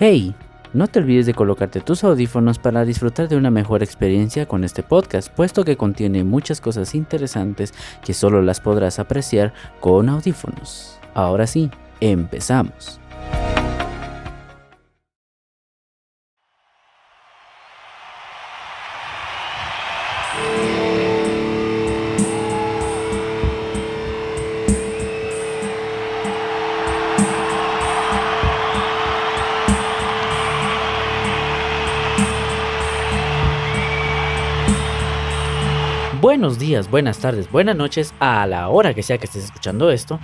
Hey, no te olvides de colocarte tus audífonos para disfrutar de una mejor experiencia con este podcast, puesto que contiene muchas cosas interesantes que solo las podrás apreciar con audífonos. Ahora sí, empezamos. Buenas tardes, buenas noches a la hora que sea que estés escuchando esto.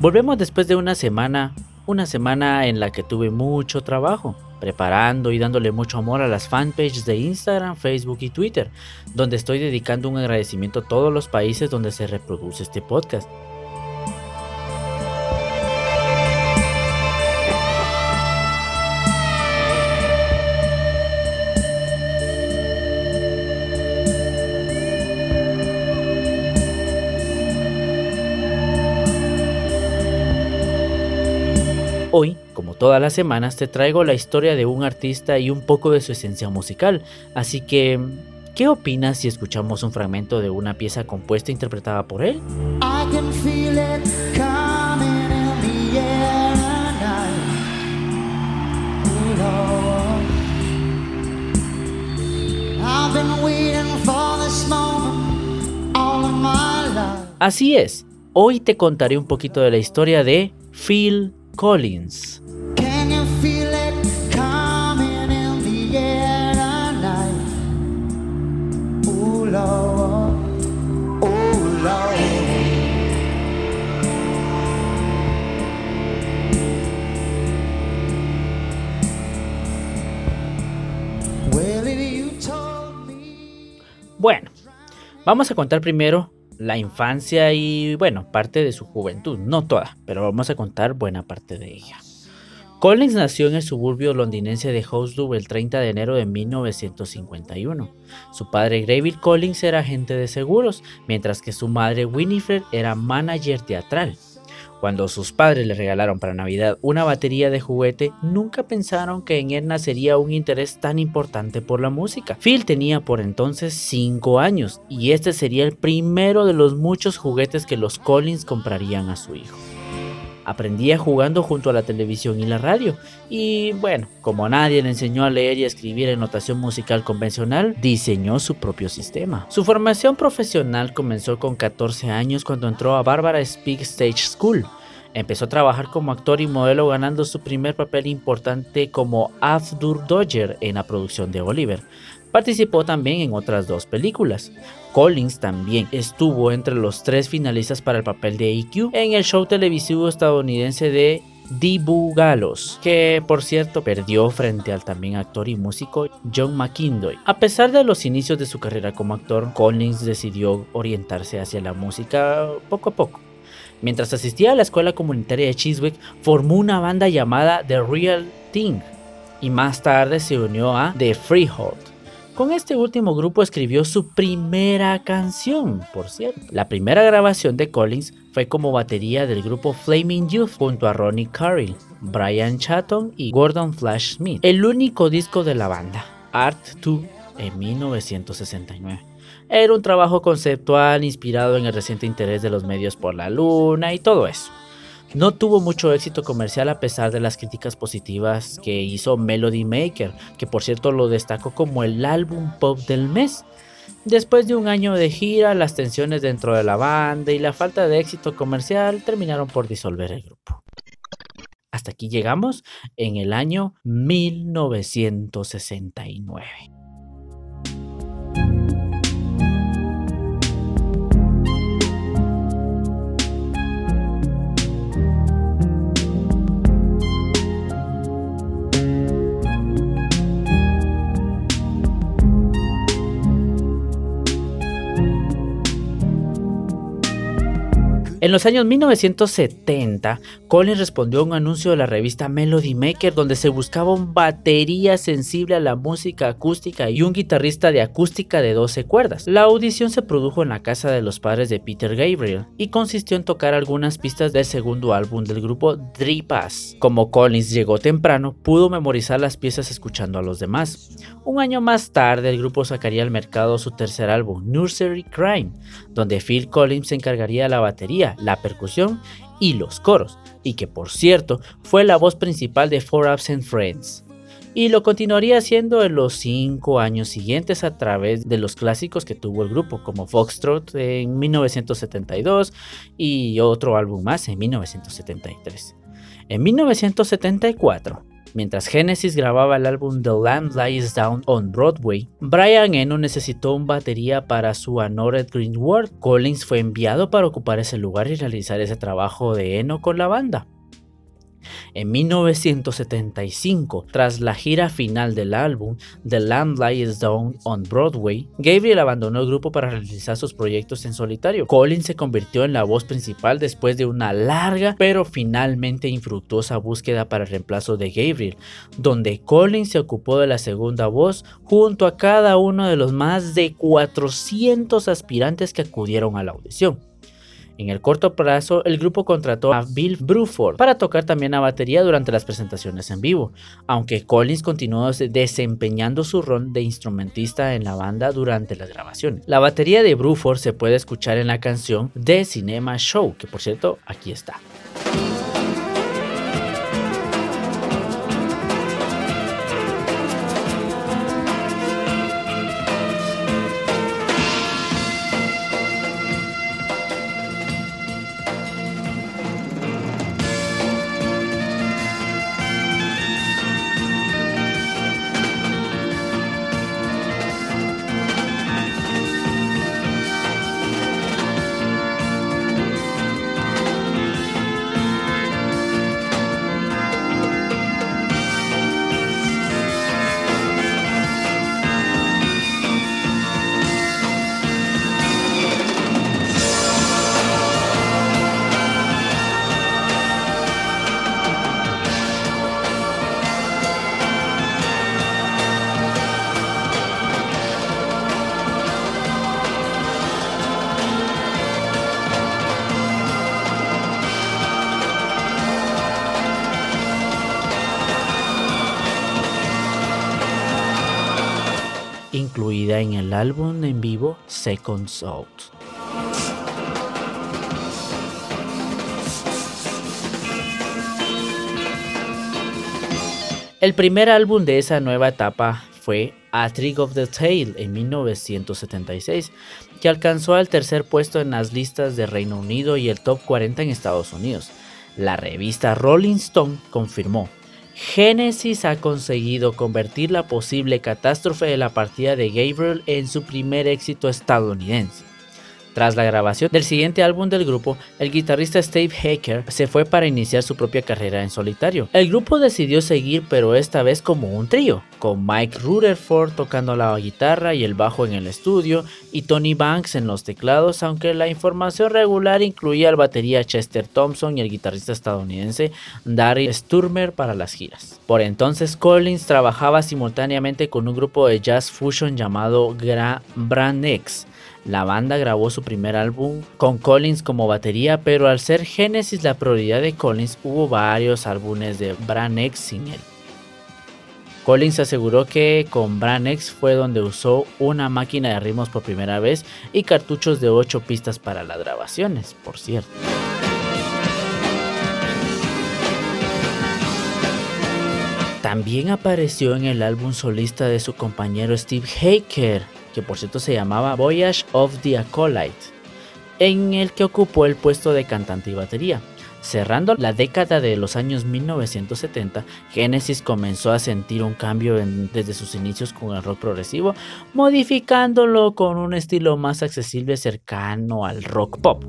Volvemos después de una semana, una semana en la que tuve mucho trabajo preparando y dándole mucho amor a las fanpages de Instagram, Facebook y Twitter, donde estoy dedicando un agradecimiento a todos los países donde se reproduce este podcast. Todas las semanas te traigo la historia de un artista y un poco de su esencia musical. Así que, ¿qué opinas si escuchamos un fragmento de una pieza compuesta e interpretada por él? Así es, hoy te contaré un poquito de la historia de Phil Collins. Bueno, vamos a contar primero la infancia y, bueno, parte de su juventud. No toda, pero vamos a contar buena parte de ella. Collins nació en el suburbio londinense de Hounslow el 30 de enero de 1951. Su padre Greville Collins era agente de seguros, mientras que su madre Winifred era manager teatral. Cuando sus padres le regalaron para Navidad una batería de juguete, nunca pensaron que en él nacería un interés tan importante por la música. Phil tenía por entonces 5 años y este sería el primero de los muchos juguetes que los Collins comprarían a su hijo. Aprendía jugando junto a la televisión y la radio. Y bueno, como nadie le enseñó a leer y escribir en notación musical convencional, diseñó su propio sistema. Su formación profesional comenzó con 14 años cuando entró a Barbara Speak Stage School. Empezó a trabajar como actor y modelo ganando su primer papel importante como Abdur Dodger en la producción de Oliver. Participó también en otras dos películas. Collins también estuvo entre los tres finalistas para el papel de EQ en el show televisivo estadounidense de Dibu Galos, que por cierto perdió frente al también actor y músico John McKindoy. A pesar de los inicios de su carrera como actor, Collins decidió orientarse hacia la música poco a poco. Mientras asistía a la escuela comunitaria de Chiswick, formó una banda llamada The Real Thing y más tarde se unió a The Freehold con este último grupo escribió su primera canción, por cierto. La primera grabación de Collins fue como batería del grupo Flaming Youth junto a Ronnie Carrill, Brian Chatton y Gordon Flash Smith. El único disco de la banda, Art 2, en 1969. Era un trabajo conceptual inspirado en el reciente interés de los medios por la luna y todo eso. No tuvo mucho éxito comercial a pesar de las críticas positivas que hizo Melody Maker, que por cierto lo destacó como el álbum pop del mes. Después de un año de gira, las tensiones dentro de la banda y la falta de éxito comercial terminaron por disolver el grupo. Hasta aquí llegamos en el año 1969. En los años 1970, Collins respondió a un anuncio de la revista Melody Maker donde se buscaba un batería sensible a la música acústica y un guitarrista de acústica de 12 cuerdas. La audición se produjo en la casa de los padres de Peter Gabriel y consistió en tocar algunas pistas del segundo álbum del grupo Pass. Como Collins llegó temprano, pudo memorizar las piezas escuchando a los demás. Un año más tarde, el grupo sacaría al mercado su tercer álbum, Nursery Crime, donde Phil Collins se encargaría de la batería, la percusión y los coros, y que por cierto fue la voz principal de Four Absent Friends y lo continuaría haciendo en los cinco años siguientes a través de los clásicos que tuvo el grupo, como Foxtrot en 1972 y otro álbum más en 1973. En 1974, Mientras Genesis grababa el álbum The Lamb Lies Down on Broadway, Brian Eno necesitó un batería para su Anored Green World. Collins fue enviado para ocupar ese lugar y realizar ese trabajo de Eno con la banda. En 1975, tras la gira final del álbum The Lamb Lies Down on Broadway, Gabriel abandonó el grupo para realizar sus proyectos en solitario. Collins se convirtió en la voz principal después de una larga pero finalmente infructuosa búsqueda para el reemplazo de Gabriel, donde Collins se ocupó de la segunda voz junto a cada uno de los más de 400 aspirantes que acudieron a la audición. En el corto plazo, el grupo contrató a Bill Bruford para tocar también la batería durante las presentaciones en vivo, aunque Collins continuó desempeñando su rol de instrumentista en la banda durante las grabaciones. La batería de Bruford se puede escuchar en la canción The Cinema Show, que por cierto, aquí está. En el álbum en vivo Second Out. El primer álbum de esa nueva etapa fue A Trick of the Tail en 1976, que alcanzó al tercer puesto en las listas de Reino Unido y el top 40 en Estados Unidos. La revista Rolling Stone confirmó Genesis ha conseguido convertir la posible catástrofe de la partida de Gabriel en su primer éxito estadounidense. Tras la grabación del siguiente álbum del grupo, el guitarrista Steve Hacker se fue para iniciar su propia carrera en solitario. El grupo decidió seguir pero esta vez como un trío, con Mike Rutherford tocando la guitarra y el bajo en el estudio y Tony Banks en los teclados, aunque la información regular incluía al batería Chester Thompson y el guitarrista estadounidense Daryl Sturmer para las giras. Por entonces Collins trabajaba simultáneamente con un grupo de jazz fusion llamado Brand X la banda grabó su primer álbum con Collins como batería, pero al ser Genesis la prioridad de Collins, hubo varios álbumes de X sin él. Collins aseguró que con X fue donde usó una máquina de ritmos por primera vez y cartuchos de 8 pistas para las grabaciones, por cierto. También apareció en el álbum solista de su compañero Steve Haker, que por cierto se llamaba Voyage of the Acolyte, en el que ocupó el puesto de cantante y batería. Cerrando la década de los años 1970, Genesis comenzó a sentir un cambio desde sus inicios con el rock progresivo, modificándolo con un estilo más accesible cercano al rock pop.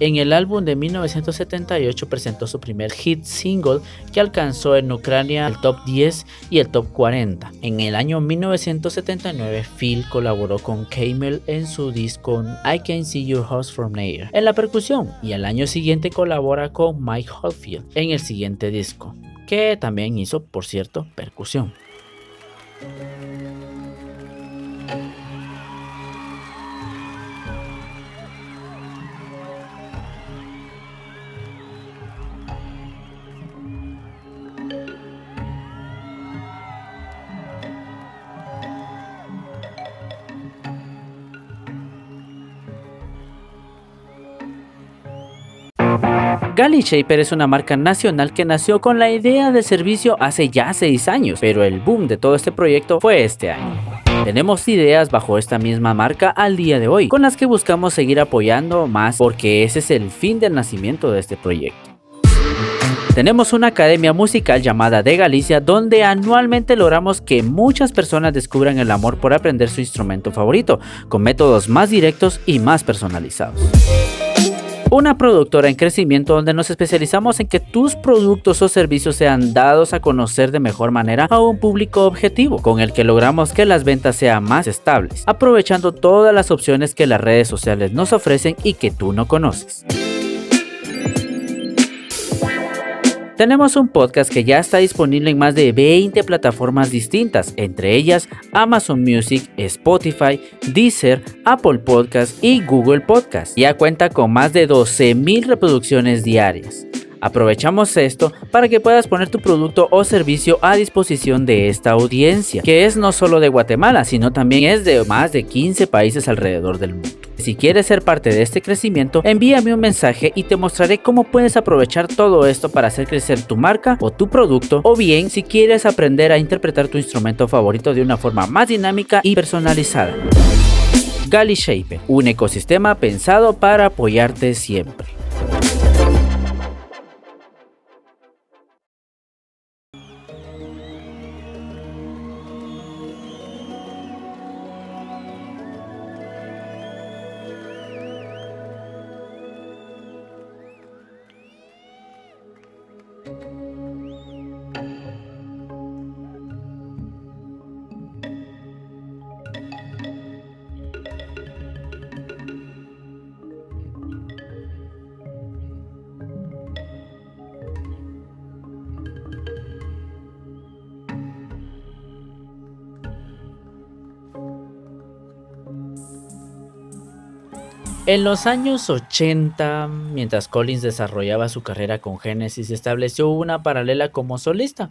En el álbum de 1978 presentó su primer hit single que alcanzó en Ucrania el top 10 y el top 40. En el año 1979 Phil colaboró con Camel en su disco I Can See Your House From Here en la percusión y al año siguiente colabora con Mike Oldfield en el siguiente disco, que también hizo, por cierto, percusión. Galley Shaper es una marca nacional que nació con la idea de servicio hace ya 6 años, pero el boom de todo este proyecto fue este año. Tenemos ideas bajo esta misma marca al día de hoy, con las que buscamos seguir apoyando más porque ese es el fin del nacimiento de este proyecto. Tenemos una academia musical llamada De Galicia donde anualmente logramos que muchas personas descubran el amor por aprender su instrumento favorito, con métodos más directos y más personalizados una productora en crecimiento donde nos especializamos en que tus productos o servicios sean dados a conocer de mejor manera a un público objetivo, con el que logramos que las ventas sean más estables, aprovechando todas las opciones que las redes sociales nos ofrecen y que tú no conoces. Tenemos un podcast que ya está disponible en más de 20 plataformas distintas, entre ellas Amazon Music, Spotify, Deezer, Apple Podcast y Google Podcast. Ya cuenta con más de 12.000 reproducciones diarias. Aprovechamos esto para que puedas poner tu producto o servicio a disposición de esta audiencia, que es no solo de Guatemala, sino también es de más de 15 países alrededor del mundo. Si quieres ser parte de este crecimiento, envíame un mensaje y te mostraré cómo puedes aprovechar todo esto para hacer crecer tu marca o tu producto, o bien si quieres aprender a interpretar tu instrumento favorito de una forma más dinámica y personalizada. Galley Shaper, un ecosistema pensado para apoyarte siempre. En los años 80, mientras Collins desarrollaba su carrera con Genesis, estableció una paralela como solista,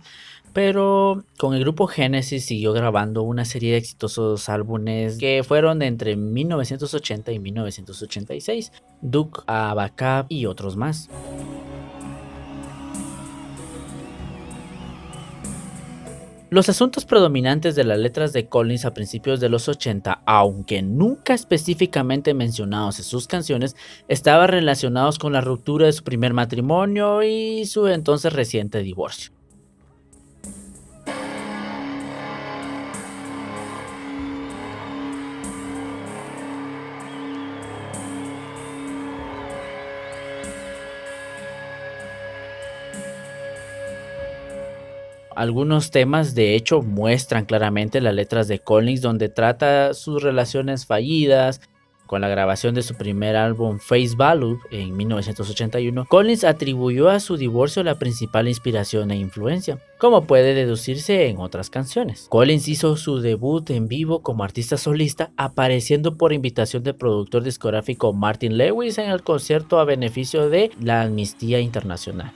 pero con el grupo Genesis siguió grabando una serie de exitosos álbumes que fueron entre 1980 y 1986, Duke, Abacab y otros más. Los asuntos predominantes de las letras de Collins a principios de los 80, aunque nunca específicamente mencionados en sus canciones, estaban relacionados con la ruptura de su primer matrimonio y su entonces reciente divorcio. Algunos temas de hecho muestran claramente las letras de Collins donde trata sus relaciones fallidas. Con la grabación de su primer álbum Face Value en 1981, Collins atribuyó a su divorcio la principal inspiración e influencia, como puede deducirse en otras canciones. Collins hizo su debut en vivo como artista solista, apareciendo por invitación del productor discográfico Martin Lewis en el concierto a beneficio de la Amnistía Internacional.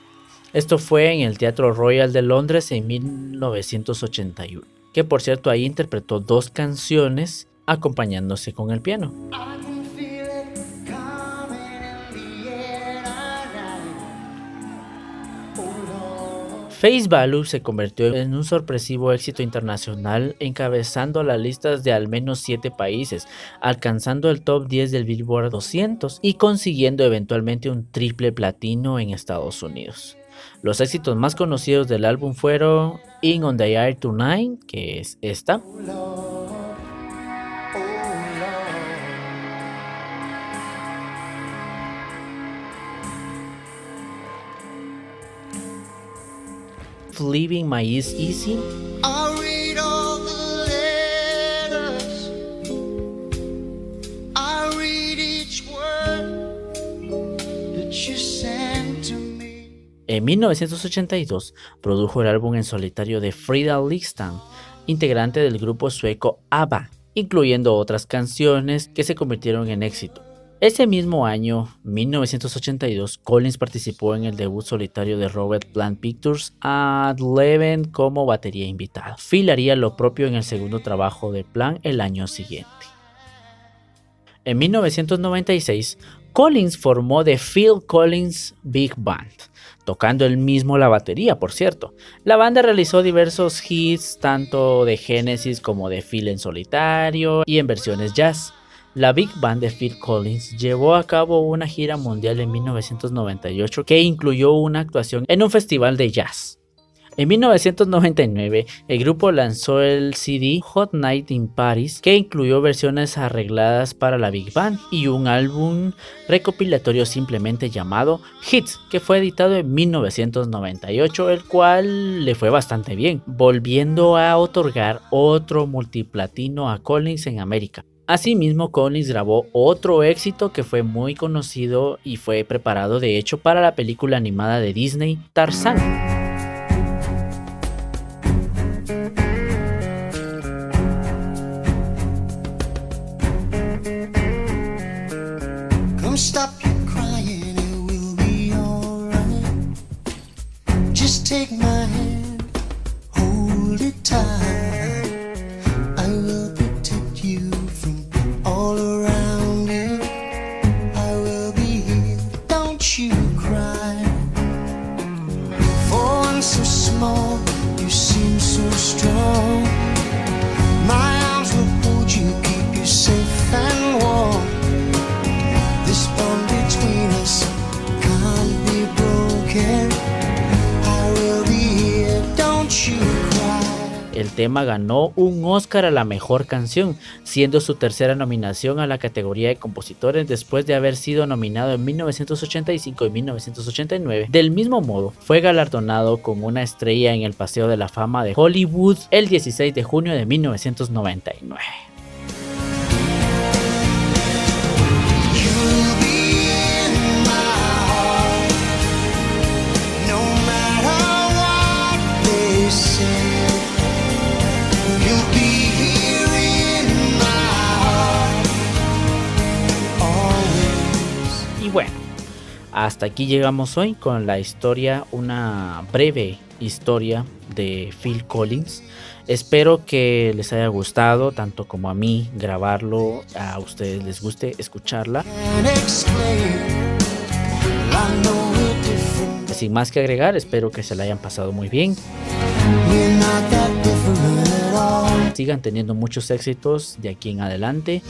Esto fue en el Teatro Royal de Londres en 1981, que por cierto ahí interpretó dos canciones acompañándose con el piano. Face Value se convirtió en un sorpresivo éxito internacional, encabezando las listas de al menos 7 países, alcanzando el top 10 del Billboard 200 y consiguiendo eventualmente un triple platino en Estados Unidos. Los éxitos más conocidos del álbum fueron In On The Air Tonight, que es esta. Leaving My Is Easy. Ah. En 1982 produjo el álbum en solitario de Frida Listan, integrante del grupo sueco ABBA, incluyendo otras canciones que se convirtieron en éxito. Ese mismo año, 1982, Collins participó en el debut solitario de Robert Plant Pictures at Leven como batería invitada. Phil haría lo propio en el segundo trabajo de Plant el año siguiente. En 1996, Collins formó The Phil Collins Big Band, tocando él mismo la batería, por cierto. La banda realizó diversos hits, tanto de Genesis como de Phil en solitario y en versiones jazz. La Big Band de Phil Collins llevó a cabo una gira mundial en 1998 que incluyó una actuación en un festival de jazz. En 1999, el grupo lanzó el CD Hot Night in Paris, que incluyó versiones arregladas para la Big Band y un álbum recopilatorio simplemente llamado Hits, que fue editado en 1998, el cual le fue bastante bien, volviendo a otorgar otro multiplatino a Collins en América. Asimismo, Collins grabó otro éxito que fue muy conocido y fue preparado de hecho para la película animada de Disney, so small, you seem so strong. El tema ganó un Oscar a la mejor canción, siendo su tercera nominación a la categoría de compositores después de haber sido nominado en 1985 y 1989. Del mismo modo, fue galardonado con una estrella en el Paseo de la Fama de Hollywood el 16 de junio de 1999. Hasta aquí llegamos hoy con la historia, una breve historia de Phil Collins. Espero que les haya gustado, tanto como a mí, grabarlo, a ustedes les guste escucharla. Sin más que agregar, espero que se la hayan pasado muy bien. Sigan teniendo muchos éxitos de aquí en adelante.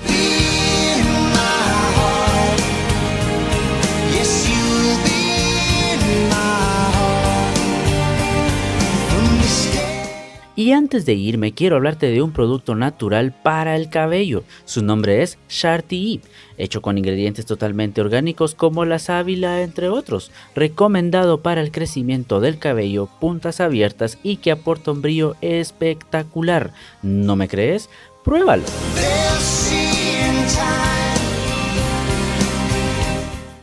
Y antes de irme quiero hablarte de un producto natural para el cabello. Su nombre es Sharty hecho con ingredientes totalmente orgánicos como la sábila entre otros, recomendado para el crecimiento del cabello, puntas abiertas y que aporta un brillo espectacular. ¿No me crees? Pruébalo.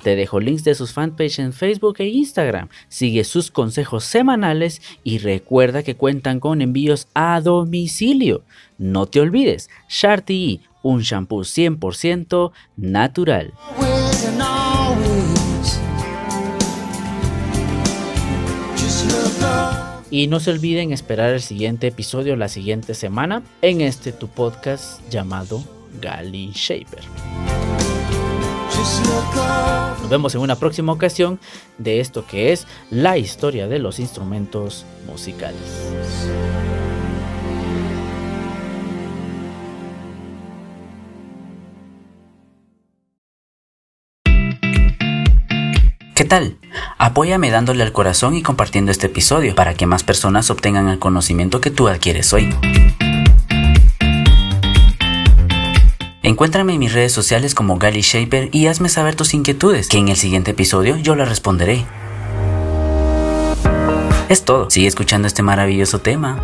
Te dejo links de sus fanpages en Facebook e Instagram. Sigue sus consejos semanales y recuerda que cuentan con envíos a domicilio. No te olvides, Sharty un shampoo 100% natural. Y no se olviden esperar el siguiente episodio la siguiente semana en este tu podcast llamado Gali Shaper. Nos vemos en una próxima ocasión de esto que es la historia de los instrumentos musicales. ¿Qué tal? Apóyame dándole al corazón y compartiendo este episodio para que más personas obtengan el conocimiento que tú adquieres hoy. Encuéntrame en mis redes sociales como Gali Shaper y hazme saber tus inquietudes, que en el siguiente episodio yo las responderé. Es todo. Sigue escuchando este maravilloso tema.